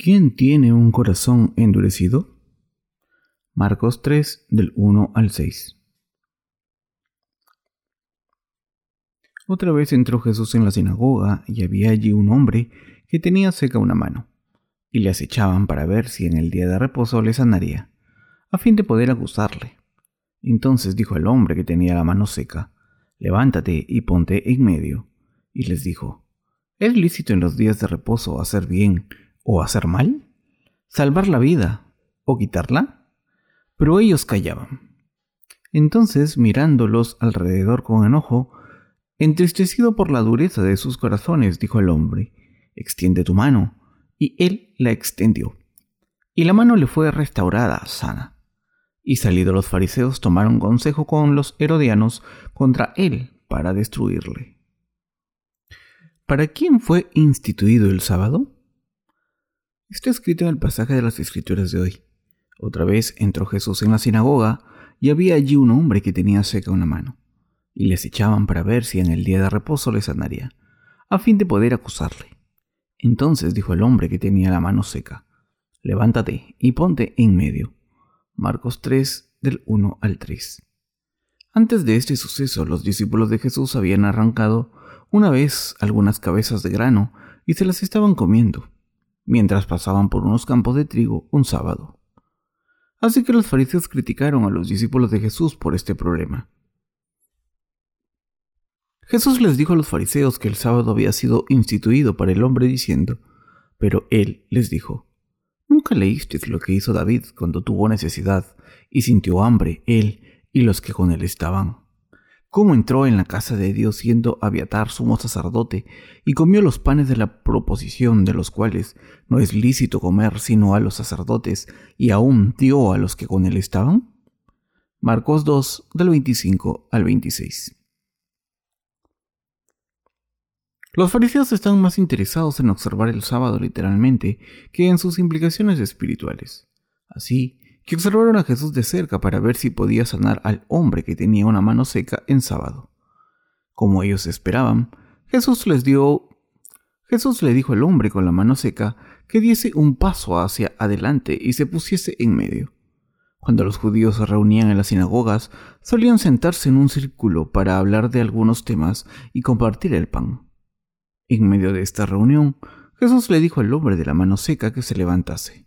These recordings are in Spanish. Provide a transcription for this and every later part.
¿Quién tiene un corazón endurecido? Marcos 3 del 1 al 6. Otra vez entró Jesús en la sinagoga y había allí un hombre que tenía seca una mano, y le acechaban para ver si en el día de reposo le sanaría, a fin de poder acusarle. Entonces dijo el hombre que tenía la mano seca, Levántate y ponte en medio. Y les dijo, ¿Es lícito en los días de reposo hacer bien o hacer mal? ¿Salvar la vida o quitarla? Pero ellos callaban. Entonces, mirándolos alrededor con enojo, entristecido por la dureza de sus corazones, dijo el hombre, extiende tu mano. Y él la extendió. Y la mano le fue restaurada, sana. Y salidos los fariseos tomaron consejo con los herodianos contra él para destruirle. ¿Para quién fue instituido el sábado? Está escrito en el pasaje de las Escrituras de hoy. Otra vez entró Jesús en la sinagoga y había allí un hombre que tenía seca una mano, y les echaban para ver si en el día de reposo le sanaría, a fin de poder acusarle. Entonces dijo el hombre que tenía la mano seca, levántate y ponte en medio. Marcos 3 del 1 al 3. Antes de este suceso, los discípulos de Jesús habían arrancado una vez algunas cabezas de grano y se las estaban comiendo mientras pasaban por unos campos de trigo un sábado. Así que los fariseos criticaron a los discípulos de Jesús por este problema. Jesús les dijo a los fariseos que el sábado había sido instituido para el hombre diciendo, pero él les dijo, ¿nunca leísteis lo que hizo David cuando tuvo necesidad y sintió hambre él y los que con él estaban? Cómo entró en la casa de Dios siendo Abiatar sumo sacerdote y comió los panes de la proposición de los cuales no es lícito comer sino a los sacerdotes y aún dio a los que con él estaban? Marcos 2 del 25 al 26. Los fariseos están más interesados en observar el sábado literalmente que en sus implicaciones espirituales. Así, que observaron a Jesús de cerca para ver si podía sanar al hombre que tenía una mano seca en sábado. Como ellos esperaban, Jesús les dio Jesús le dijo al hombre con la mano seca que diese un paso hacia adelante y se pusiese en medio. Cuando los judíos se reunían en las sinagogas, solían sentarse en un círculo para hablar de algunos temas y compartir el pan. En medio de esta reunión, Jesús le dijo al hombre de la mano seca que se levantase.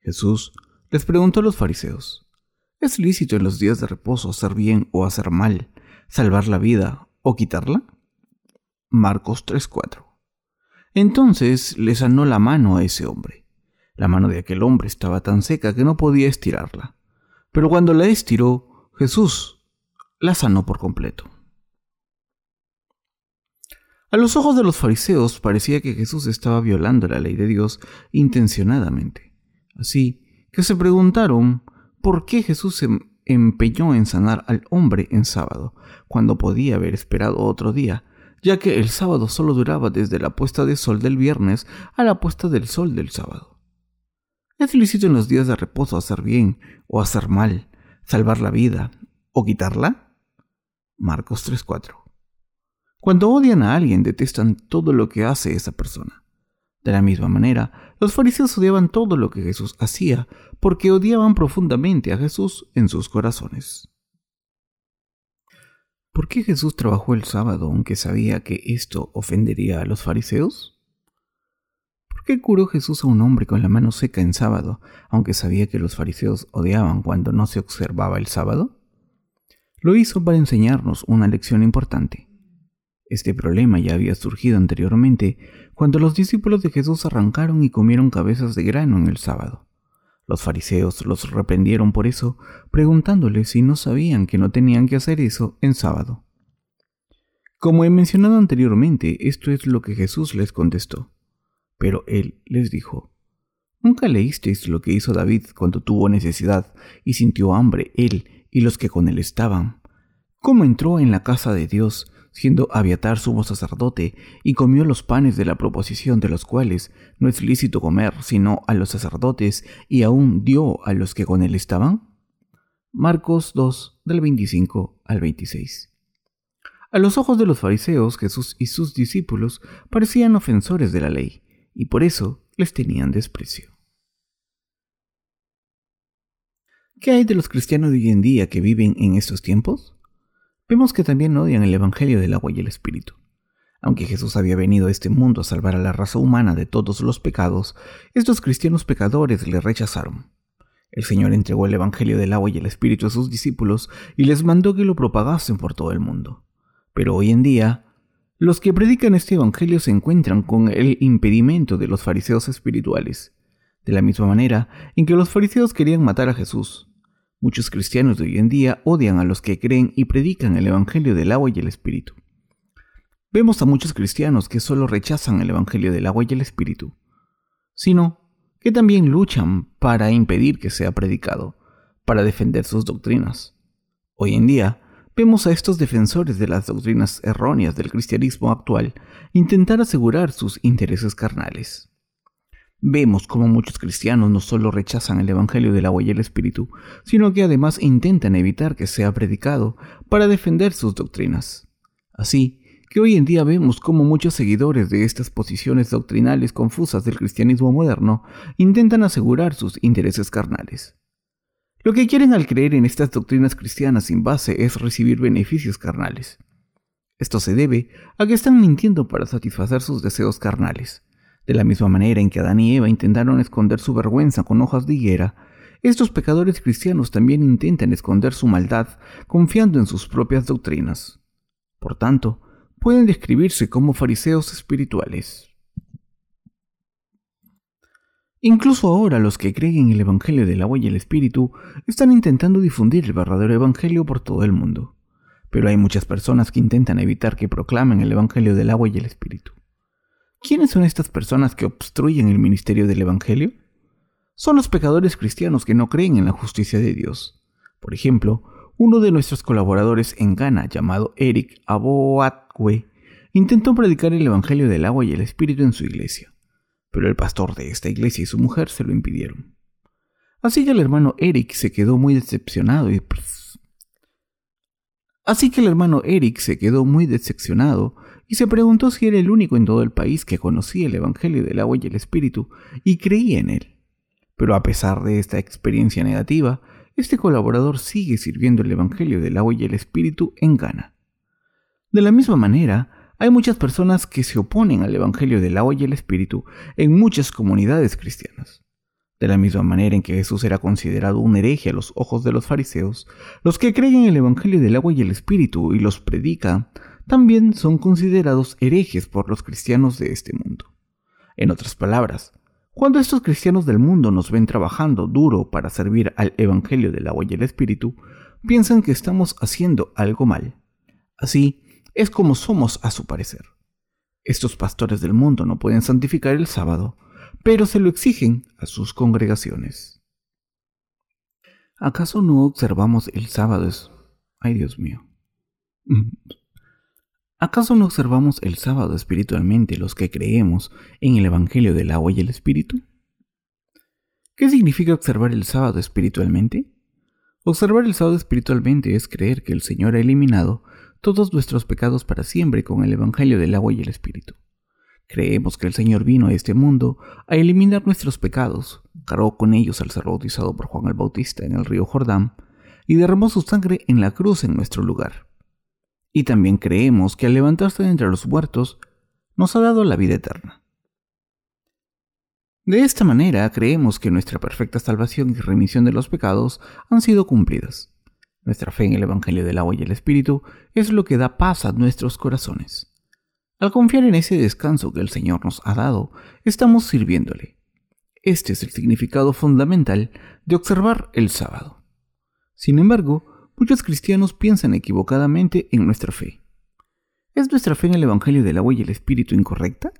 Jesús les preguntó a los fariseos, ¿es lícito en los días de reposo hacer bien o hacer mal, salvar la vida o quitarla? Marcos 3:4. Entonces le sanó la mano a ese hombre. La mano de aquel hombre estaba tan seca que no podía estirarla. Pero cuando la estiró, Jesús la sanó por completo. A los ojos de los fariseos parecía que Jesús estaba violando la ley de Dios intencionadamente. Así, que se preguntaron por qué Jesús se empeñó en sanar al hombre en sábado, cuando podía haber esperado otro día, ya que el sábado solo duraba desde la puesta de sol del viernes a la puesta del sol del sábado. ¿Es lícito en los días de reposo hacer bien o hacer mal, salvar la vida o quitarla? Marcos 3:4. Cuando odian a alguien detestan todo lo que hace esa persona. De la misma manera, los fariseos odiaban todo lo que Jesús hacía porque odiaban profundamente a Jesús en sus corazones. ¿Por qué Jesús trabajó el sábado aunque sabía que esto ofendería a los fariseos? ¿Por qué curó Jesús a un hombre con la mano seca en sábado aunque sabía que los fariseos odiaban cuando no se observaba el sábado? Lo hizo para enseñarnos una lección importante. Este problema ya había surgido anteriormente cuando los discípulos de Jesús arrancaron y comieron cabezas de grano en el sábado. Los fariseos los reprendieron por eso, preguntándoles si no sabían que no tenían que hacer eso en sábado. Como he mencionado anteriormente, esto es lo que Jesús les contestó. Pero él les dijo, ¿Nunca leísteis lo que hizo David cuando tuvo necesidad y sintió hambre él y los que con él estaban? ¿Cómo entró en la casa de Dios siendo Abiatar sumo sacerdote, y comió los panes de la proposición de los cuales no es lícito comer sino a los sacerdotes, y aún dio a los que con él estaban? Marcos 2 del 25 al 26. A los ojos de los fariseos, Jesús y sus discípulos parecían ofensores de la ley, y por eso les tenían desprecio. ¿Qué hay de los cristianos de hoy en día que viven en estos tiempos? Vemos que también odian el Evangelio del agua y el Espíritu. Aunque Jesús había venido a este mundo a salvar a la raza humana de todos los pecados, estos cristianos pecadores le rechazaron. El Señor entregó el Evangelio del agua y el Espíritu a sus discípulos y les mandó que lo propagasen por todo el mundo. Pero hoy en día, los que predican este Evangelio se encuentran con el impedimento de los fariseos espirituales, de la misma manera en que los fariseos querían matar a Jesús. Muchos cristianos de hoy en día odian a los que creen y predican el Evangelio del agua y el Espíritu. Vemos a muchos cristianos que solo rechazan el Evangelio del agua y el Espíritu, sino que también luchan para impedir que sea predicado, para defender sus doctrinas. Hoy en día, vemos a estos defensores de las doctrinas erróneas del cristianismo actual intentar asegurar sus intereses carnales. Vemos cómo muchos cristianos no solo rechazan el Evangelio del agua y el Espíritu, sino que además intentan evitar que sea predicado para defender sus doctrinas. Así, que hoy en día vemos como muchos seguidores de estas posiciones doctrinales confusas del cristianismo moderno intentan asegurar sus intereses carnales. Lo que quieren al creer en estas doctrinas cristianas sin base es recibir beneficios carnales. Esto se debe a que están mintiendo para satisfacer sus deseos carnales. De la misma manera en que Adán y Eva intentaron esconder su vergüenza con hojas de higuera, estos pecadores cristianos también intentan esconder su maldad confiando en sus propias doctrinas. Por tanto, pueden describirse como fariseos espirituales. Incluso ahora los que creen en el Evangelio del agua y el Espíritu están intentando difundir el verdadero Evangelio por todo el mundo. Pero hay muchas personas que intentan evitar que proclamen el Evangelio del agua y el Espíritu. ¿Quiénes son estas personas que obstruyen el ministerio del Evangelio? Son los pecadores cristianos que no creen en la justicia de Dios. Por ejemplo, uno de nuestros colaboradores en Ghana, llamado Eric Aboatwe, intentó predicar el Evangelio del agua y el Espíritu en su iglesia, pero el pastor de esta iglesia y su mujer se lo impidieron. Así que el hermano Eric se quedó muy decepcionado y... Así que el hermano Eric se quedó muy decepcionado y se preguntó si era el único en todo el país que conocía el Evangelio del agua y el Espíritu y creía en él. Pero a pesar de esta experiencia negativa, este colaborador sigue sirviendo el Evangelio del agua y el Espíritu en Ghana. De la misma manera, hay muchas personas que se oponen al Evangelio del agua y el Espíritu en muchas comunidades cristianas. De la misma manera en que Jesús era considerado un hereje a los ojos de los fariseos, los que creen en el Evangelio del agua y el Espíritu y los predican también son considerados herejes por los cristianos de este mundo. En otras palabras, cuando estos cristianos del mundo nos ven trabajando duro para servir al Evangelio del agua y el Espíritu, piensan que estamos haciendo algo mal. Así es como somos a su parecer. Estos pastores del mundo no pueden santificar el sábado, pero se lo exigen a sus congregaciones. ¿Acaso no observamos el sábado? Ay, Dios mío. ¿Acaso no observamos el sábado espiritualmente los que creemos en el Evangelio del agua y el Espíritu? ¿Qué significa observar el sábado espiritualmente? Observar el sábado espiritualmente es creer que el Señor ha eliminado todos nuestros pecados para siempre con el Evangelio del agua y el Espíritu. Creemos que el Señor vino a este mundo a eliminar nuestros pecados, cargó con ellos al ser bautizado por Juan el Bautista en el río Jordán y derramó su sangre en la cruz en nuestro lugar. Y también creemos que al levantarse de entre los muertos, nos ha dado la vida eterna. De esta manera creemos que nuestra perfecta salvación y remisión de los pecados han sido cumplidas. Nuestra fe en el Evangelio del agua y el Espíritu es lo que da paz a nuestros corazones. Al confiar en ese descanso que el Señor nos ha dado, estamos sirviéndole. Este es el significado fundamental de observar el sábado. Sin embargo, muchos cristianos piensan equivocadamente en nuestra fe. ¿Es nuestra fe en el Evangelio del agua y el Espíritu incorrecta?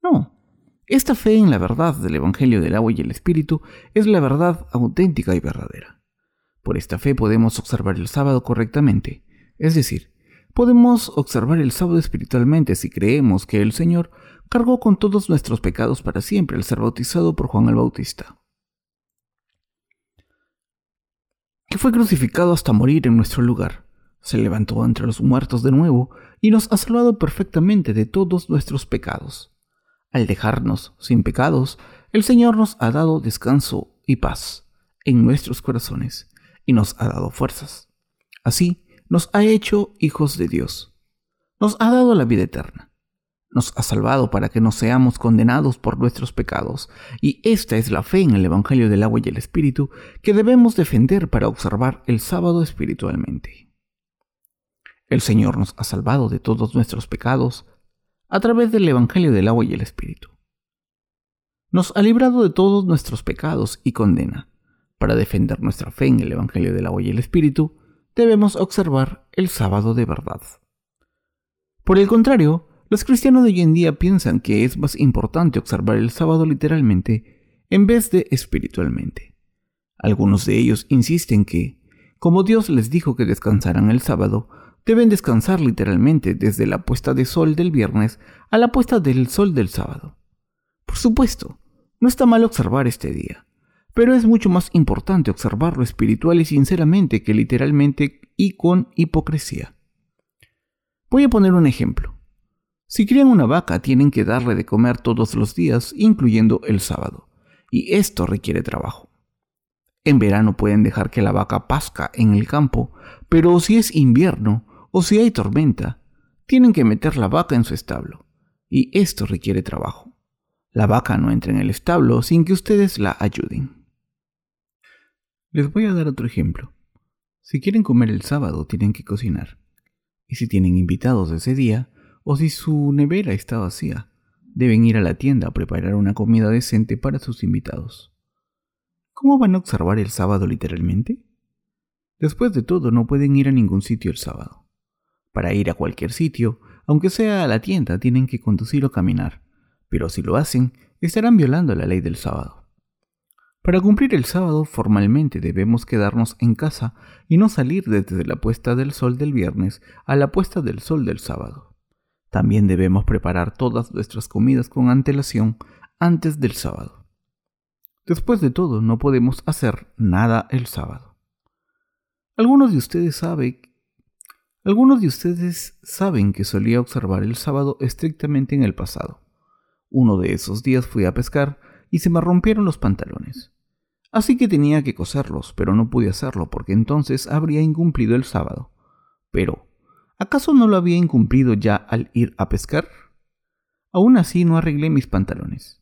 No. Esta fe en la verdad del Evangelio del agua y el Espíritu es la verdad auténtica y verdadera. Por esta fe podemos observar el sábado correctamente, es decir, podemos observar el sábado espiritualmente si creemos que el Señor cargó con todos nuestros pecados para siempre al ser bautizado por Juan el Bautista. Que fue crucificado hasta morir en nuestro lugar. Se levantó entre los muertos de nuevo y nos ha salvado perfectamente de todos nuestros pecados. Al dejarnos sin pecados, el Señor nos ha dado descanso y paz en nuestros corazones y nos ha dado fuerzas. Así, nos ha hecho hijos de Dios. Nos ha dado la vida eterna. Nos ha salvado para que no seamos condenados por nuestros pecados, y esta es la fe en el Evangelio del agua y el Espíritu que debemos defender para observar el sábado espiritualmente. El Señor nos ha salvado de todos nuestros pecados a través del Evangelio del agua y el Espíritu. Nos ha librado de todos nuestros pecados y condena. Para defender nuestra fe en el Evangelio del agua y el Espíritu, debemos observar el sábado de verdad. Por el contrario, los cristianos de hoy en día piensan que es más importante observar el sábado literalmente en vez de espiritualmente. Algunos de ellos insisten que, como Dios les dijo que descansaran el sábado, deben descansar literalmente desde la puesta de sol del viernes a la puesta del sol del sábado. Por supuesto, no está mal observar este día, pero es mucho más importante observarlo espiritual y sinceramente que literalmente y con hipocresía. Voy a poner un ejemplo. Si crían una vaca, tienen que darle de comer todos los días, incluyendo el sábado, y esto requiere trabajo. En verano pueden dejar que la vaca pasca en el campo, pero si es invierno o si hay tormenta, tienen que meter la vaca en su establo, y esto requiere trabajo. La vaca no entra en el establo sin que ustedes la ayuden. Les voy a dar otro ejemplo. Si quieren comer el sábado, tienen que cocinar. Y si tienen invitados ese día, o si su nevera está vacía, deben ir a la tienda a preparar una comida decente para sus invitados. ¿Cómo van a observar el sábado literalmente? Después de todo, no pueden ir a ningún sitio el sábado. Para ir a cualquier sitio, aunque sea a la tienda, tienen que conducir o caminar, pero si lo hacen, estarán violando la ley del sábado. Para cumplir el sábado formalmente debemos quedarnos en casa y no salir desde la puesta del sol del viernes a la puesta del sol del sábado. También debemos preparar todas nuestras comidas con antelación antes del sábado. Después de todo, no podemos hacer nada el sábado. Algunos de ustedes saben algunos de ustedes saben que solía observar el sábado estrictamente en el pasado. Uno de esos días fui a pescar y se me rompieron los pantalones. Así que tenía que coserlos, pero no pude hacerlo porque entonces habría incumplido el sábado. Pero ¿Acaso no lo había incumplido ya al ir a pescar? Aún así no arreglé mis pantalones.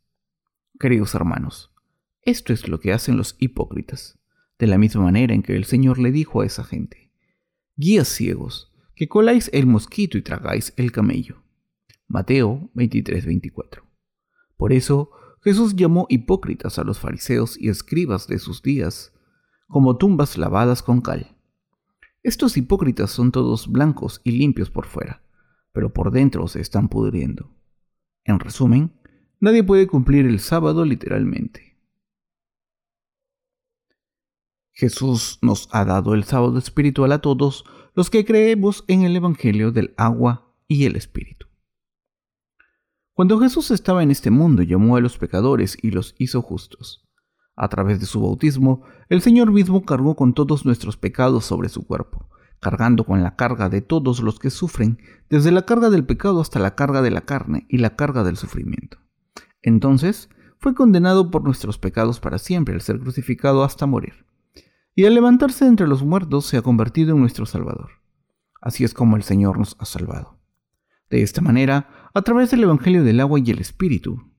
Queridos hermanos, esto es lo que hacen los hipócritas, de la misma manera en que el Señor le dijo a esa gente, guías ciegos, que coláis el mosquito y tragáis el camello. Mateo 23:24. Por eso Jesús llamó hipócritas a los fariseos y escribas de sus días, como tumbas lavadas con cal estos hipócritas son todos blancos y limpios por fuera, pero por dentro se están pudriendo. En resumen, nadie puede cumplir el sábado literalmente. Jesús nos ha dado el sábado espiritual a todos los que creemos en el Evangelio del agua y el Espíritu. Cuando Jesús estaba en este mundo llamó a los pecadores y los hizo justos. A través de su bautismo, el Señor mismo cargó con todos nuestros pecados sobre su cuerpo, cargando con la carga de todos los que sufren, desde la carga del pecado hasta la carga de la carne y la carga del sufrimiento. Entonces, fue condenado por nuestros pecados para siempre al ser crucificado hasta morir. Y al levantarse entre los muertos se ha convertido en nuestro Salvador. Así es como el Señor nos ha salvado. De esta manera, a través del Evangelio del agua y el Espíritu,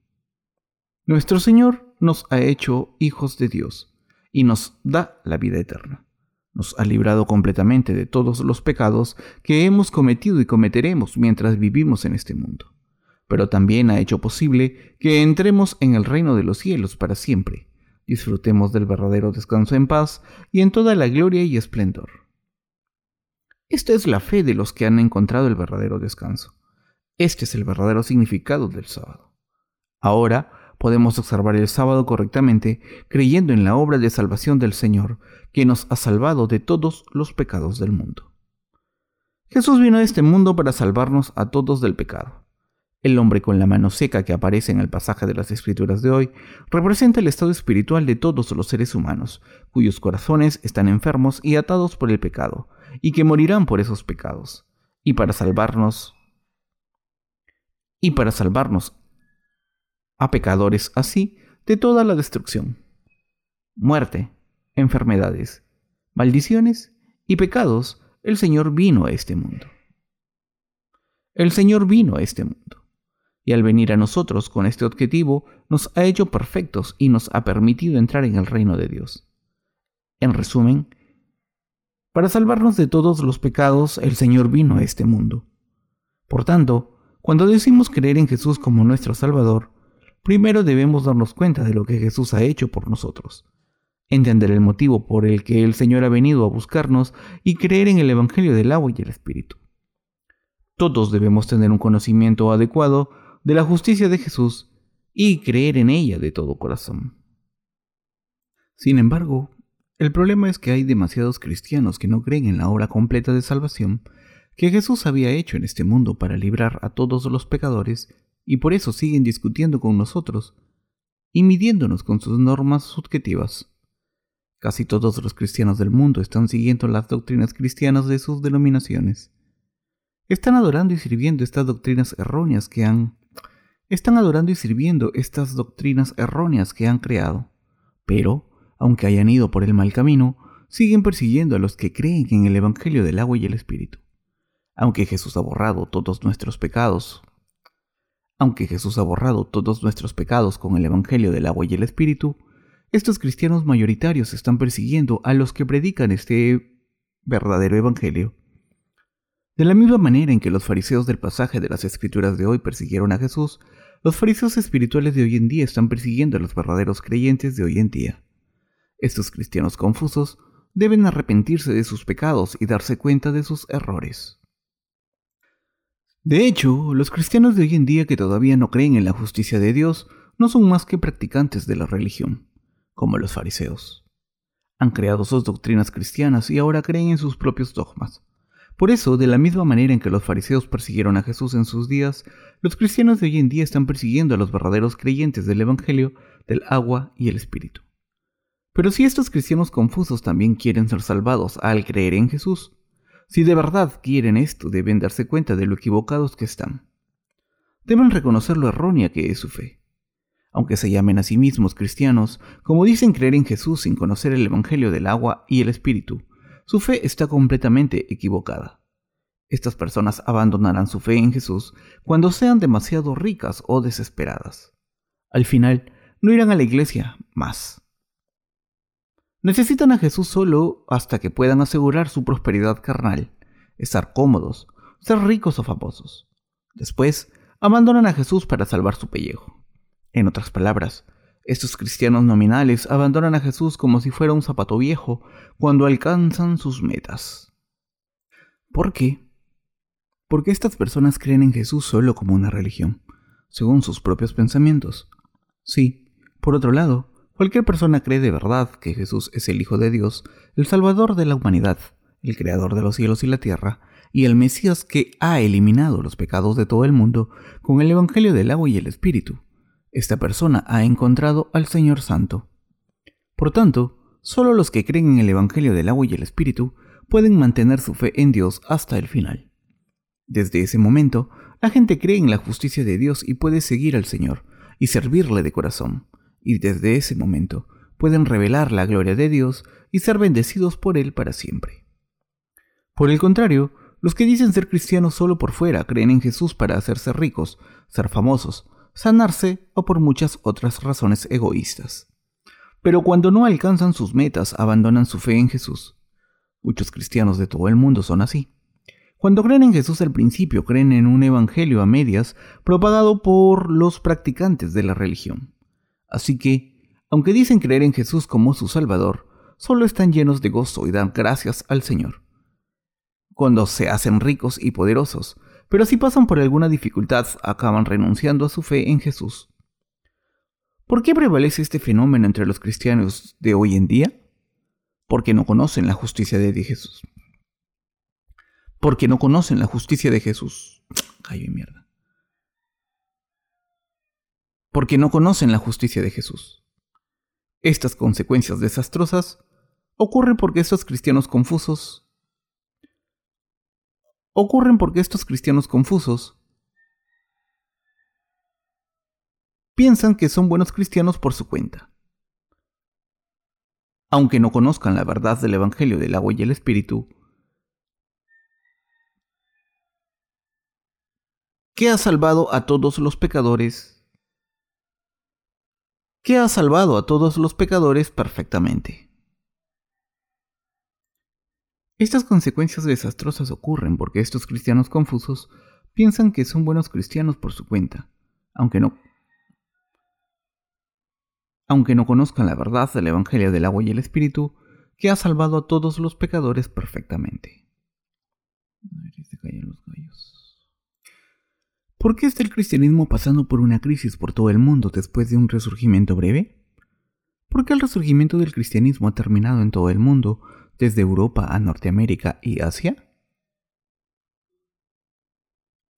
nuestro Señor nos ha hecho hijos de Dios y nos da la vida eterna. Nos ha librado completamente de todos los pecados que hemos cometido y cometeremos mientras vivimos en este mundo. Pero también ha hecho posible que entremos en el reino de los cielos para siempre, disfrutemos del verdadero descanso en paz y en toda la gloria y esplendor. Esta es la fe de los que han encontrado el verdadero descanso. Este es el verdadero significado del sábado. Ahora, podemos observar el sábado correctamente creyendo en la obra de salvación del Señor, que nos ha salvado de todos los pecados del mundo. Jesús vino a este mundo para salvarnos a todos del pecado. El hombre con la mano seca que aparece en el pasaje de las Escrituras de hoy representa el estado espiritual de todos los seres humanos, cuyos corazones están enfermos y atados por el pecado, y que morirán por esos pecados. Y para salvarnos, y para salvarnos a pecadores así de toda la destrucción. Muerte, enfermedades, maldiciones y pecados, el Señor vino a este mundo. El Señor vino a este mundo, y al venir a nosotros con este objetivo, nos ha hecho perfectos y nos ha permitido entrar en el reino de Dios. En resumen, para salvarnos de todos los pecados, el Señor vino a este mundo. Por tanto, cuando decimos creer en Jesús como nuestro Salvador, primero debemos darnos cuenta de lo que Jesús ha hecho por nosotros, entender el motivo por el que el Señor ha venido a buscarnos y creer en el Evangelio del agua y el Espíritu. Todos debemos tener un conocimiento adecuado de la justicia de Jesús y creer en ella de todo corazón. Sin embargo, el problema es que hay demasiados cristianos que no creen en la obra completa de salvación que Jesús había hecho en este mundo para librar a todos los pecadores y por eso siguen discutiendo con nosotros y midiéndonos con sus normas subjetivas. Casi todos los cristianos del mundo están siguiendo las doctrinas cristianas de sus denominaciones. Están adorando y sirviendo estas doctrinas erróneas que han están adorando y sirviendo estas doctrinas erróneas que han creado. Pero, aunque hayan ido por el mal camino, siguen persiguiendo a los que creen en el Evangelio del agua y el Espíritu. Aunque Jesús ha borrado todos nuestros pecados, aunque Jesús ha borrado todos nuestros pecados con el Evangelio del agua y el Espíritu, estos cristianos mayoritarios están persiguiendo a los que predican este verdadero Evangelio. De la misma manera en que los fariseos del pasaje de las Escrituras de hoy persiguieron a Jesús, los fariseos espirituales de hoy en día están persiguiendo a los verdaderos creyentes de hoy en día. Estos cristianos confusos deben arrepentirse de sus pecados y darse cuenta de sus errores. De hecho, los cristianos de hoy en día que todavía no creen en la justicia de Dios no son más que practicantes de la religión como los fariseos. Han creado sus doctrinas cristianas y ahora creen en sus propios dogmas. Por eso, de la misma manera en que los fariseos persiguieron a Jesús en sus días, los cristianos de hoy en día están persiguiendo a los verdaderos creyentes del Evangelio, del agua y el Espíritu. Pero si estos cristianos confusos también quieren ser salvados al creer en Jesús, si de verdad quieren esto, deben darse cuenta de lo equivocados que están. Deben reconocer lo errónea que es su fe aunque se llamen a sí mismos cristianos, como dicen creer en Jesús sin conocer el Evangelio del agua y el Espíritu, su fe está completamente equivocada. Estas personas abandonarán su fe en Jesús cuando sean demasiado ricas o desesperadas. Al final, no irán a la iglesia más. Necesitan a Jesús solo hasta que puedan asegurar su prosperidad carnal, estar cómodos, ser ricos o famosos. Después, abandonan a Jesús para salvar su pellejo. En otras palabras, estos cristianos nominales abandonan a Jesús como si fuera un zapato viejo cuando alcanzan sus metas. ¿Por qué? Porque estas personas creen en Jesús solo como una religión, según sus propios pensamientos. Sí, por otro lado, cualquier persona cree de verdad que Jesús es el Hijo de Dios, el Salvador de la humanidad, el Creador de los cielos y la tierra, y el Mesías que ha eliminado los pecados de todo el mundo con el Evangelio del agua y el Espíritu esta persona ha encontrado al Señor Santo. Por tanto, solo los que creen en el Evangelio del agua y el Espíritu pueden mantener su fe en Dios hasta el final. Desde ese momento, la gente cree en la justicia de Dios y puede seguir al Señor y servirle de corazón, y desde ese momento pueden revelar la gloria de Dios y ser bendecidos por Él para siempre. Por el contrario, los que dicen ser cristianos solo por fuera creen en Jesús para hacerse ricos, ser famosos, sanarse o por muchas otras razones egoístas. Pero cuando no alcanzan sus metas, abandonan su fe en Jesús. Muchos cristianos de todo el mundo son así. Cuando creen en Jesús al principio, creen en un evangelio a medias propagado por los practicantes de la religión. Así que, aunque dicen creer en Jesús como su Salvador, solo están llenos de gozo y dan gracias al Señor. Cuando se hacen ricos y poderosos, pero si pasan por alguna dificultad acaban renunciando a su fe en Jesús. ¿Por qué prevalece este fenómeno entre los cristianos de hoy en día? Porque no conocen la justicia de Jesús. Porque no conocen la justicia de Jesús. Callo y mierda. Porque no conocen la justicia de Jesús. Estas consecuencias desastrosas ocurren porque estos cristianos confusos ocurren porque estos cristianos confusos piensan que son buenos cristianos por su cuenta. Aunque no conozcan la verdad del Evangelio del agua y el Espíritu, que ha salvado a todos los pecadores, que ha salvado a todos los pecadores perfectamente. Estas consecuencias desastrosas ocurren porque estos cristianos confusos piensan que son buenos cristianos por su cuenta, aunque no aunque no conozcan la verdad del Evangelio del agua y el Espíritu, que ha salvado a todos los pecadores perfectamente. ¿Por qué está el cristianismo pasando por una crisis por todo el mundo después de un resurgimiento breve? ¿Por qué el resurgimiento del cristianismo ha terminado en todo el mundo, desde Europa a Norteamérica y Asia?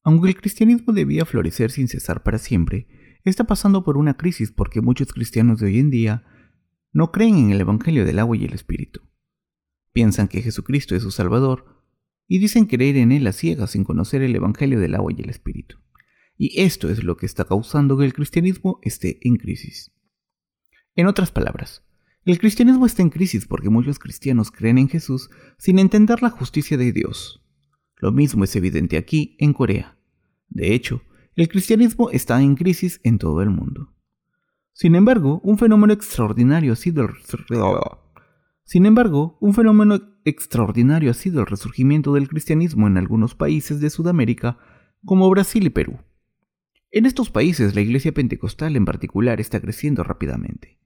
Aunque el cristianismo debía florecer sin cesar para siempre, está pasando por una crisis porque muchos cristianos de hoy en día no creen en el Evangelio del agua y el Espíritu. Piensan que Jesucristo es su Salvador y dicen creer en Él a ciegas sin conocer el Evangelio del agua y el Espíritu. Y esto es lo que está causando que el cristianismo esté en crisis. En otras palabras, el cristianismo está en crisis porque muchos cristianos creen en Jesús sin entender la justicia de Dios. Lo mismo es evidente aquí en Corea. De hecho, el cristianismo está en crisis en todo el mundo. Sin embargo, un fenómeno extraordinario ha sido el... Un fenómeno extraordinario ha sido el resurgimiento del cristianismo en algunos países de Sudamérica, como Brasil y Perú. En estos países la iglesia pentecostal en particular está creciendo rápidamente,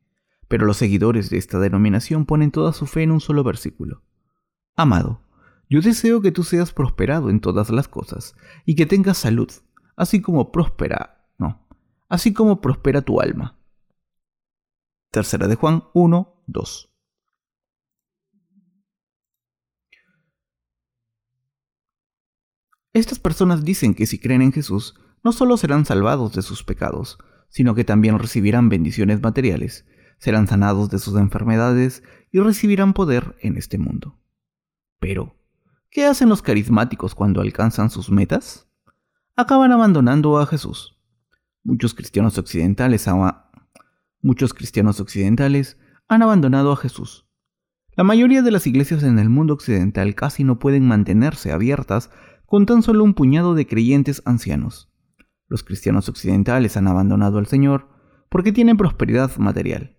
pero los seguidores de esta denominación ponen toda su fe en un solo versículo. Amado, yo deseo que tú seas prosperado en todas las cosas y que tengas salud, así como próspera, no, así como prospera tu alma. Tercera de Juan 1, 2. Estas personas dicen que si creen en Jesús, no solo serán salvados de sus pecados, sino que también recibirán bendiciones materiales, serán sanados de sus enfermedades y recibirán poder en este mundo. Pero, ¿qué hacen los carismáticos cuando alcanzan sus metas? acaban abandonando a Jesús. Muchos cristianos occidentales, muchos cristianos occidentales han abandonado a Jesús. La mayoría de las iglesias en el mundo occidental casi no pueden mantenerse abiertas con tan solo un puñado de creyentes ancianos. Los cristianos occidentales han abandonado al Señor porque tienen prosperidad material.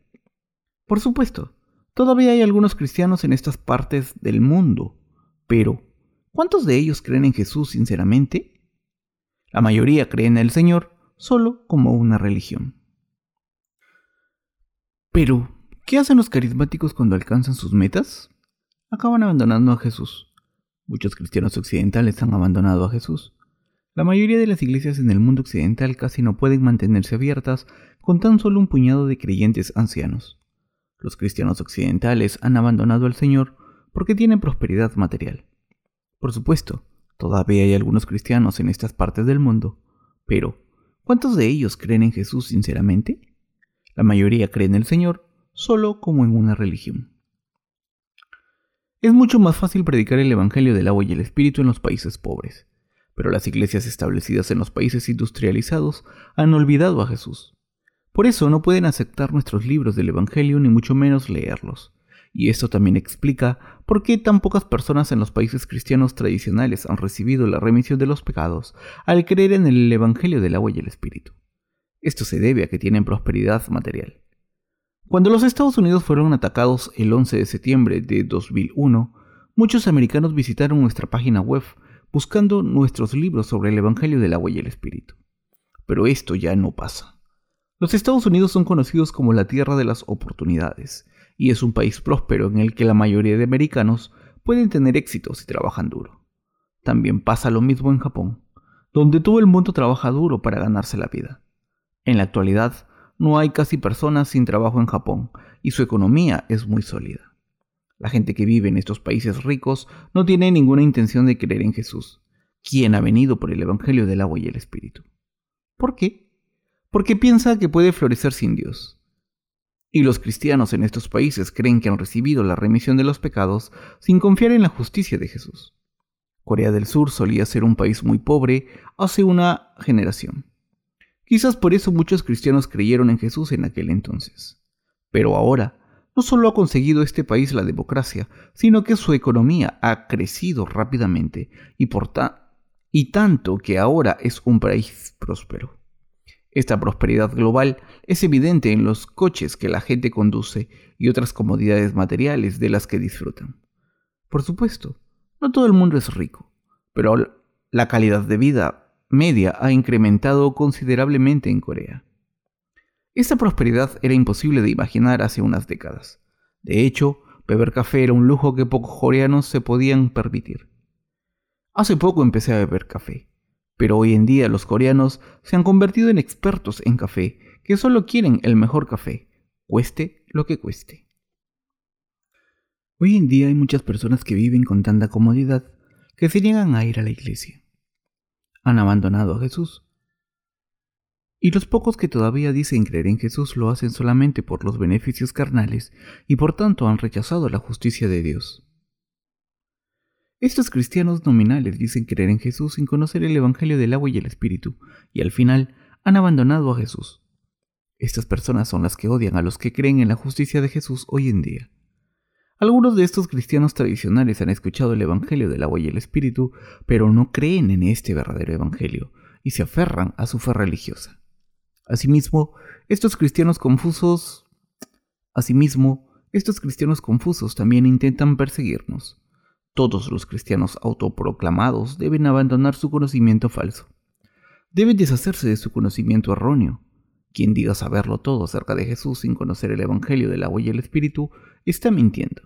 Por supuesto, todavía hay algunos cristianos en estas partes del mundo, pero ¿cuántos de ellos creen en Jesús sinceramente? La mayoría cree en el Señor solo como una religión. Pero, ¿qué hacen los carismáticos cuando alcanzan sus metas? Acaban abandonando a Jesús. Muchos cristianos occidentales han abandonado a Jesús. La mayoría de las iglesias en el mundo occidental casi no pueden mantenerse abiertas con tan solo un puñado de creyentes ancianos. Los cristianos occidentales han abandonado al Señor porque tienen prosperidad material. Por supuesto, Todavía hay algunos cristianos en estas partes del mundo, pero ¿cuántos de ellos creen en Jesús sinceramente? La mayoría creen en el Señor solo como en una religión. Es mucho más fácil predicar el Evangelio del agua y el Espíritu en los países pobres, pero las iglesias establecidas en los países industrializados han olvidado a Jesús. Por eso no pueden aceptar nuestros libros del Evangelio ni mucho menos leerlos. Y esto también explica por qué tan pocas personas en los países cristianos tradicionales han recibido la remisión de los pecados al creer en el Evangelio del agua y el Espíritu. Esto se debe a que tienen prosperidad material. Cuando los Estados Unidos fueron atacados el 11 de septiembre de 2001, muchos americanos visitaron nuestra página web buscando nuestros libros sobre el Evangelio del agua y el Espíritu. Pero esto ya no pasa. Los Estados Unidos son conocidos como la tierra de las oportunidades, y es un país próspero en el que la mayoría de americanos pueden tener éxito si trabajan duro. También pasa lo mismo en Japón, donde todo el mundo trabaja duro para ganarse la vida. En la actualidad, no hay casi personas sin trabajo en Japón y su economía es muy sólida. La gente que vive en estos países ricos no tiene ninguna intención de creer en Jesús, quien ha venido por el Evangelio del agua y el Espíritu. ¿Por qué? Porque piensa que puede florecer sin Dios. Y los cristianos en estos países creen que han recibido la remisión de los pecados sin confiar en la justicia de Jesús. Corea del Sur solía ser un país muy pobre hace una generación. Quizás por eso muchos cristianos creyeron en Jesús en aquel entonces. Pero ahora, no solo ha conseguido este país la democracia, sino que su economía ha crecido rápidamente y, por y tanto que ahora es un país próspero. Esta prosperidad global es evidente en los coches que la gente conduce y otras comodidades materiales de las que disfrutan. Por supuesto, no todo el mundo es rico, pero la calidad de vida media ha incrementado considerablemente en Corea. Esta prosperidad era imposible de imaginar hace unas décadas. De hecho, beber café era un lujo que pocos coreanos se podían permitir. Hace poco empecé a beber café pero hoy en día los coreanos se han convertido en expertos en café, que solo quieren el mejor café, cueste lo que cueste. Hoy en día hay muchas personas que viven con tanta comodidad que se niegan a ir a la iglesia. Han abandonado a Jesús. Y los pocos que todavía dicen creer en Jesús lo hacen solamente por los beneficios carnales y por tanto han rechazado la justicia de Dios. Estos cristianos nominales dicen creer en Jesús sin conocer el Evangelio del agua y el Espíritu, y al final han abandonado a Jesús. Estas personas son las que odian a los que creen en la justicia de Jesús hoy en día. Algunos de estos cristianos tradicionales han escuchado el Evangelio del agua y el Espíritu, pero no creen en este verdadero Evangelio y se aferran a su fe religiosa. Asimismo, estos cristianos confusos, asimismo, estos cristianos confusos también intentan perseguirnos. Todos los cristianos autoproclamados deben abandonar su conocimiento falso. Deben deshacerse de su conocimiento erróneo. Quien diga saberlo todo acerca de Jesús sin conocer el Evangelio del agua y el Espíritu está mintiendo.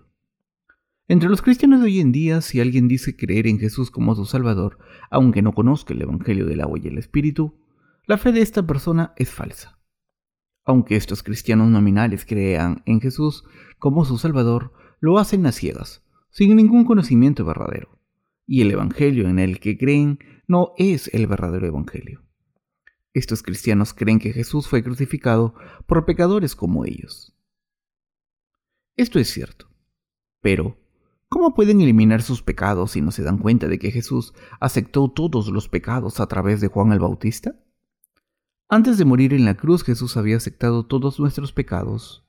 Entre los cristianos de hoy en día, si alguien dice creer en Jesús como su Salvador, aunque no conozca el Evangelio del agua y el Espíritu, la fe de esta persona es falsa. Aunque estos cristianos nominales crean en Jesús como su Salvador, lo hacen a ciegas, sin ningún conocimiento verdadero. Y el Evangelio en el que creen no es el verdadero Evangelio. Estos cristianos creen que Jesús fue crucificado por pecadores como ellos. Esto es cierto. Pero, ¿cómo pueden eliminar sus pecados si no se dan cuenta de que Jesús aceptó todos los pecados a través de Juan el Bautista? Antes de morir en la cruz Jesús había aceptado todos nuestros pecados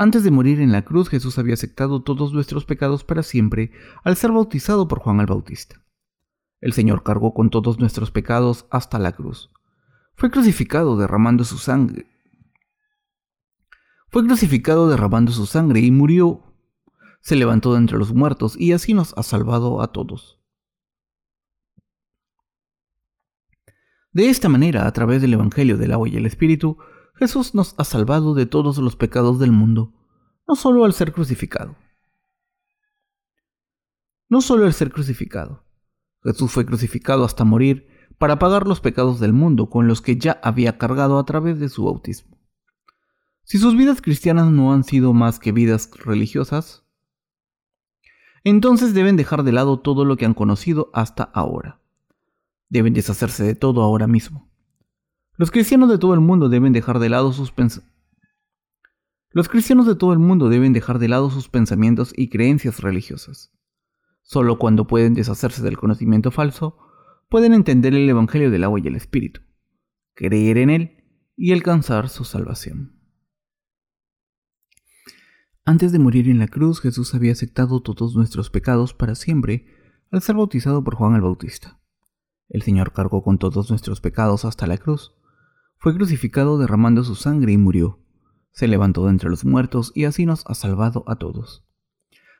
antes de morir en la cruz, Jesús había aceptado todos nuestros pecados para siempre al ser bautizado por Juan el Bautista. El Señor cargó con todos nuestros pecados hasta la cruz. Fue crucificado derramando su sangre. Fue crucificado derramando su sangre y murió. Se levantó de entre los muertos y así nos ha salvado a todos. De esta manera, a través del Evangelio del agua y el Espíritu, Jesús nos ha salvado de todos los pecados del mundo, no solo al ser crucificado. No solo al ser crucificado. Jesús fue crucificado hasta morir para pagar los pecados del mundo con los que ya había cargado a través de su bautismo. Si sus vidas cristianas no han sido más que vidas religiosas, entonces deben dejar de lado todo lo que han conocido hasta ahora. Deben deshacerse de todo ahora mismo. Los cristianos de todo el mundo deben dejar de lado sus Los cristianos de todo el mundo deben dejar de lado sus pensamientos y creencias religiosas. Solo cuando pueden deshacerse del conocimiento falso, pueden entender el Evangelio del agua y el Espíritu, creer en él y alcanzar su salvación. Antes de morir en la cruz, Jesús había aceptado todos nuestros pecados para siempre al ser bautizado por Juan el Bautista. El Señor cargó con todos nuestros pecados hasta la cruz fue crucificado derramando su sangre y murió. Se levantó de entre los muertos y así nos ha salvado a todos.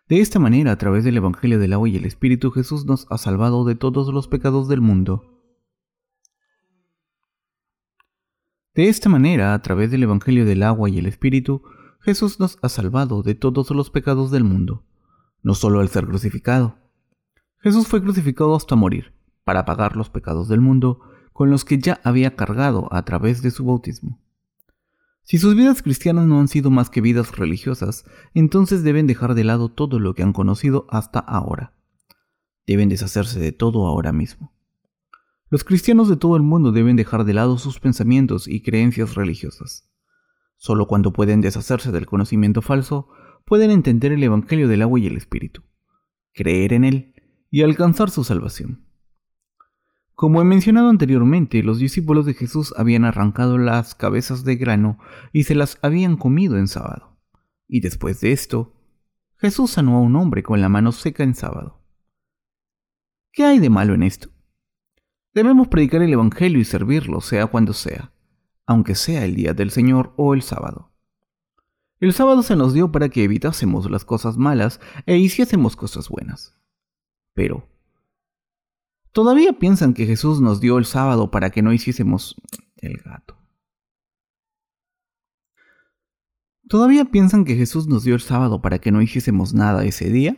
De esta manera, a través del Evangelio del agua y el Espíritu, Jesús nos ha salvado de todos los pecados del mundo. De esta manera, a través del Evangelio del agua y el Espíritu, Jesús nos ha salvado de todos los pecados del mundo, no solo al ser crucificado. Jesús fue crucificado hasta morir, para pagar los pecados del mundo, con los que ya había cargado a través de su bautismo. Si sus vidas cristianas no han sido más que vidas religiosas, entonces deben dejar de lado todo lo que han conocido hasta ahora. Deben deshacerse de todo ahora mismo. Los cristianos de todo el mundo deben dejar de lado sus pensamientos y creencias religiosas. Solo cuando pueden deshacerse del conocimiento falso, pueden entender el Evangelio del agua y el Espíritu, creer en él y alcanzar su salvación. Como he mencionado anteriormente, los discípulos de Jesús habían arrancado las cabezas de grano y se las habían comido en sábado. Y después de esto, Jesús sanó a un hombre con la mano seca en sábado. ¿Qué hay de malo en esto? Debemos predicar el Evangelio y servirlo, sea cuando sea, aunque sea el día del Señor o el sábado. El sábado se nos dio para que evitásemos las cosas malas e hiciésemos cosas buenas. Pero, ¿todavía piensan que Jesús nos dio el sábado para que no hiciésemos el gato? ¿Todavía piensan que Jesús nos dio el sábado para que no hiciésemos nada ese día?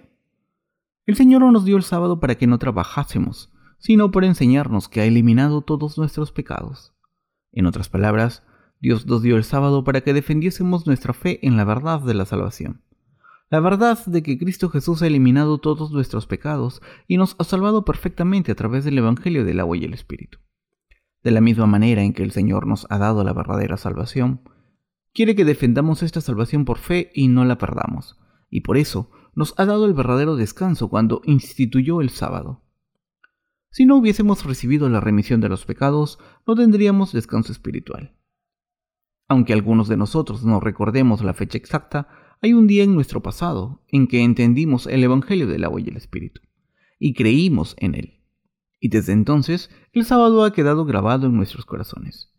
El Señor no nos dio el sábado para que no trabajásemos, sino para enseñarnos que ha eliminado todos nuestros pecados. En otras palabras, Dios nos dio el sábado para que defendiésemos nuestra fe en la verdad de la salvación. La verdad de que Cristo Jesús ha eliminado todos nuestros pecados y nos ha salvado perfectamente a través del Evangelio del agua y el Espíritu. De la misma manera en que el Señor nos ha dado la verdadera salvación, quiere que defendamos esta salvación por fe y no la perdamos, y por eso nos ha dado el verdadero descanso cuando instituyó el sábado. Si no hubiésemos recibido la remisión de los pecados, no tendríamos descanso espiritual. Aunque algunos de nosotros no recordemos la fecha exacta, hay un día en nuestro pasado en que entendimos el Evangelio del agua y el Espíritu, y creímos en él. Y desde entonces el sábado ha quedado grabado en nuestros corazones.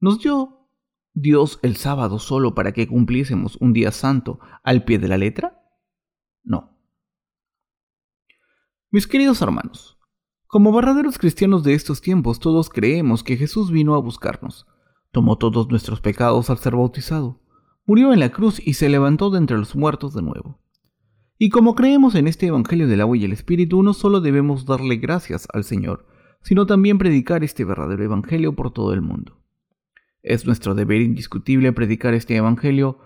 ¿Nos dio Dios el sábado solo para que cumpliésemos un día santo al pie de la letra? No. Mis queridos hermanos, como verdaderos cristianos de estos tiempos, todos creemos que Jesús vino a buscarnos, tomó todos nuestros pecados al ser bautizado, murió en la cruz y se levantó de entre los muertos de nuevo. Y como creemos en este Evangelio del agua y el Espíritu, no solo debemos darle gracias al Señor, sino también predicar este verdadero Evangelio por todo el mundo. Es nuestro deber indiscutible predicar este Evangelio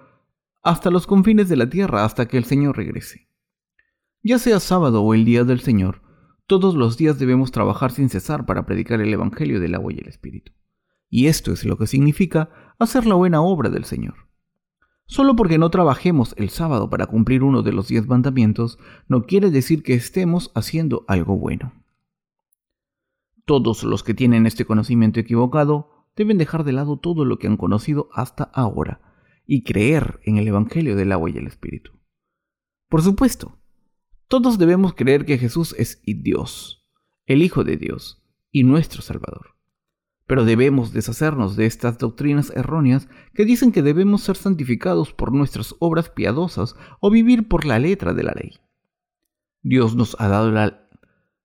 hasta los confines de la tierra hasta que el Señor regrese. Ya sea sábado o el día del Señor, todos los días debemos trabajar sin cesar para predicar el Evangelio del agua y el Espíritu. Y esto es lo que significa hacer la buena obra del Señor. Solo porque no trabajemos el sábado para cumplir uno de los diez mandamientos, no quiere decir que estemos haciendo algo bueno. Todos los que tienen este conocimiento equivocado deben dejar de lado todo lo que han conocido hasta ahora y creer en el Evangelio del agua y el Espíritu. Por supuesto, todos debemos creer que Jesús es Dios, el Hijo de Dios y nuestro Salvador. Pero debemos deshacernos de estas doctrinas erróneas que dicen que debemos ser santificados por nuestras obras piadosas o vivir por la letra de la ley. Dios nos ha dado la,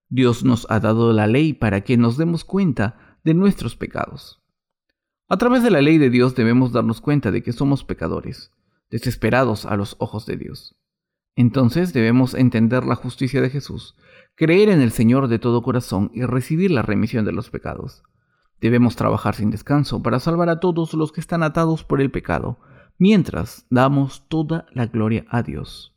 Dios nos ha dado la ley para que nos demos cuenta de nuestros pecados. A través de la ley de Dios debemos darnos cuenta de que somos pecadores, desesperados a los ojos de Dios. Entonces debemos entender la justicia de Jesús, creer en el Señor de todo corazón y recibir la remisión de los pecados. Debemos trabajar sin descanso para salvar a todos los que están atados por el pecado, mientras damos toda la gloria a Dios.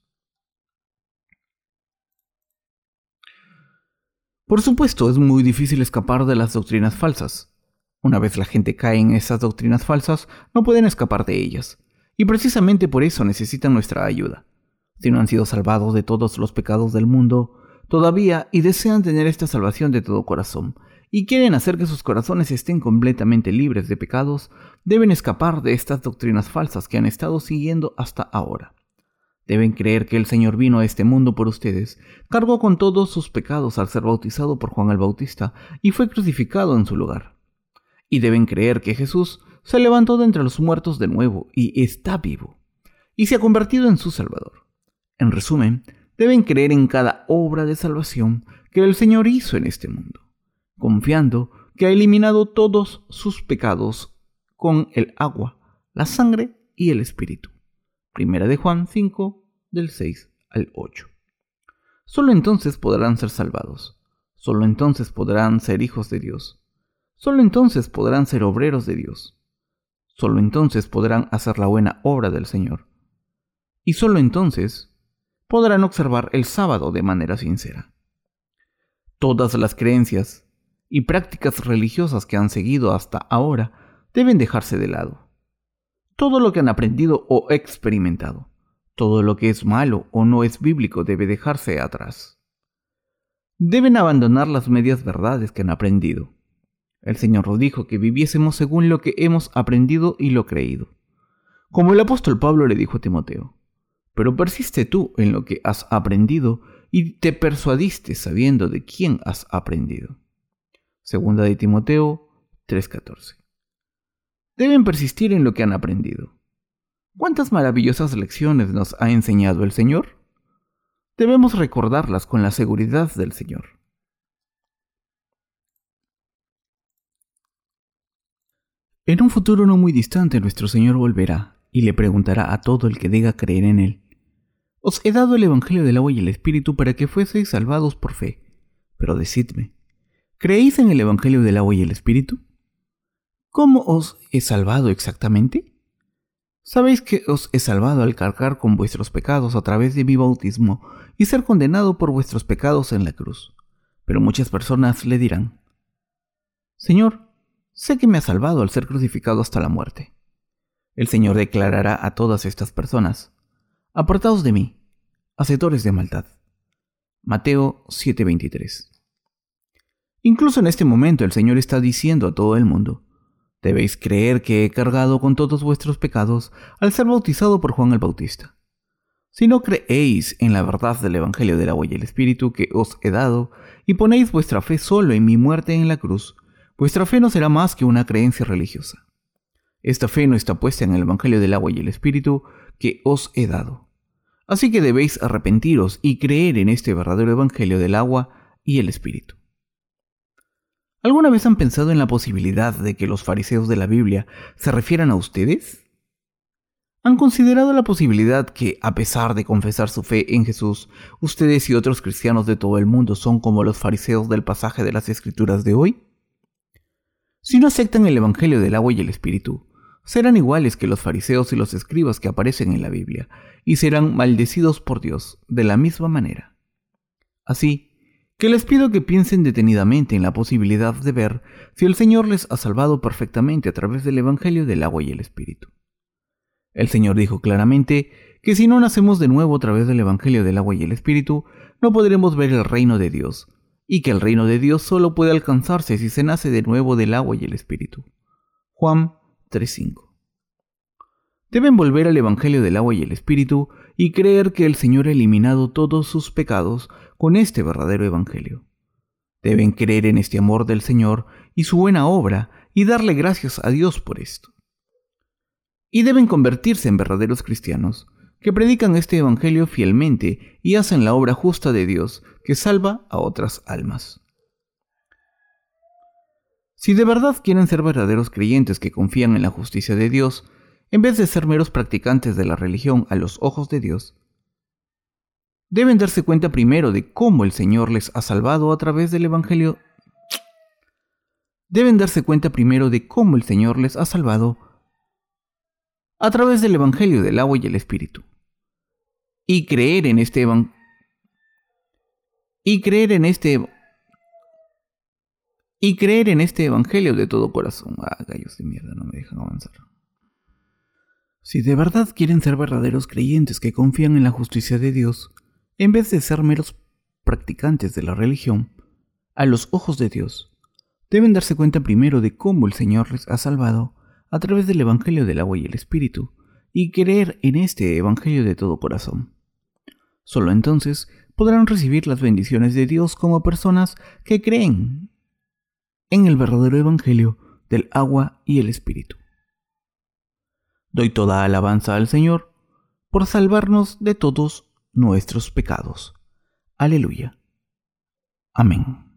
Por supuesto, es muy difícil escapar de las doctrinas falsas. Una vez la gente cae en esas doctrinas falsas, no pueden escapar de ellas, y precisamente por eso necesitan nuestra ayuda si no han sido salvados de todos los pecados del mundo, todavía y desean tener esta salvación de todo corazón, y quieren hacer que sus corazones estén completamente libres de pecados, deben escapar de estas doctrinas falsas que han estado siguiendo hasta ahora. Deben creer que el Señor vino a este mundo por ustedes, cargó con todos sus pecados al ser bautizado por Juan el Bautista y fue crucificado en su lugar. Y deben creer que Jesús se levantó de entre los muertos de nuevo y está vivo, y se ha convertido en su Salvador. En resumen, deben creer en cada obra de salvación que el Señor hizo en este mundo, confiando que ha eliminado todos sus pecados con el agua, la sangre y el Espíritu. Primera de Juan 5, del 6 al 8. Solo entonces podrán ser salvados. Solo entonces podrán ser hijos de Dios. Solo entonces podrán ser obreros de Dios. Solo entonces podrán hacer la buena obra del Señor. Y solo entonces podrán observar el sábado de manera sincera. Todas las creencias y prácticas religiosas que han seguido hasta ahora deben dejarse de lado. Todo lo que han aprendido o experimentado, todo lo que es malo o no es bíblico debe dejarse atrás. deben abandonar las medias verdades que han aprendido. El Señor nos dijo que viviésemos según lo que hemos aprendido y lo creído. Como el apóstol Pablo le dijo a Timoteo, pero persiste tú en lo que has aprendido y te persuadiste sabiendo de quién has aprendido. Segunda de Timoteo 3:14. Deben persistir en lo que han aprendido. ¿Cuántas maravillosas lecciones nos ha enseñado el Señor? Debemos recordarlas con la seguridad del Señor. En un futuro no muy distante nuestro Señor volverá y le preguntará a todo el que diga creer en Él. Os he dado el Evangelio del agua y el Espíritu para que fueseis salvados por fe. Pero decidme, ¿creéis en el Evangelio del agua y el Espíritu? ¿Cómo os he salvado exactamente? Sabéis que os he salvado al cargar con vuestros pecados a través de mi bautismo y ser condenado por vuestros pecados en la cruz. Pero muchas personas le dirán, Señor, sé que me has salvado al ser crucificado hasta la muerte. El Señor declarará a todas estas personas, Apartados de mí, hacedores de maldad. Mateo 7:23. Incluso en este momento el Señor está diciendo a todo el mundo, Debéis creer que he cargado con todos vuestros pecados al ser bautizado por Juan el Bautista. Si no creéis en la verdad del Evangelio del agua y el Espíritu que os he dado, y ponéis vuestra fe solo en mi muerte en la cruz, vuestra fe no será más que una creencia religiosa. Esta fe no está puesta en el Evangelio del agua y el Espíritu que os he dado. Así que debéis arrepentiros y creer en este verdadero Evangelio del agua y el Espíritu. ¿Alguna vez han pensado en la posibilidad de que los fariseos de la Biblia se refieran a ustedes? ¿Han considerado la posibilidad que, a pesar de confesar su fe en Jesús, ustedes y otros cristianos de todo el mundo son como los fariseos del pasaje de las Escrituras de hoy? Si no aceptan el Evangelio del agua y el Espíritu, serán iguales que los fariseos y los escribas que aparecen en la Biblia, y serán maldecidos por Dios de la misma manera. Así, que les pido que piensen detenidamente en la posibilidad de ver si el Señor les ha salvado perfectamente a través del Evangelio del agua y el Espíritu. El Señor dijo claramente que si no nacemos de nuevo a través del Evangelio del agua y el Espíritu, no podremos ver el reino de Dios, y que el reino de Dios solo puede alcanzarse si se nace de nuevo del agua y el Espíritu. Juan 3.5 Deben volver al Evangelio del agua y el Espíritu y creer que el Señor ha eliminado todos sus pecados con este verdadero Evangelio. Deben creer en este amor del Señor y su buena obra y darle gracias a Dios por esto. Y deben convertirse en verdaderos cristianos, que predican este Evangelio fielmente y hacen la obra justa de Dios que salva a otras almas. Si de verdad quieren ser verdaderos creyentes que confían en la justicia de Dios, en vez de ser meros practicantes de la religión a los ojos de Dios, deben darse cuenta primero de cómo el Señor les ha salvado a través del Evangelio. Deben darse cuenta primero de cómo el Señor les ha salvado a través del Evangelio del agua y el Espíritu. Y creer en este. Y creer en este y creer en este evangelio de todo corazón. Ah, gallos de mierda, no me dejan avanzar. Si de verdad quieren ser verdaderos creyentes que confían en la justicia de Dios, en vez de ser meros practicantes de la religión, a los ojos de Dios, deben darse cuenta primero de cómo el Señor les ha salvado a través del Evangelio del agua y el Espíritu, y creer en este Evangelio de todo corazón. Solo entonces podrán recibir las bendiciones de Dios como personas que creen en el verdadero Evangelio del agua y el Espíritu. Doy toda alabanza al Señor por salvarnos de todos nuestros pecados. Aleluya. Amén.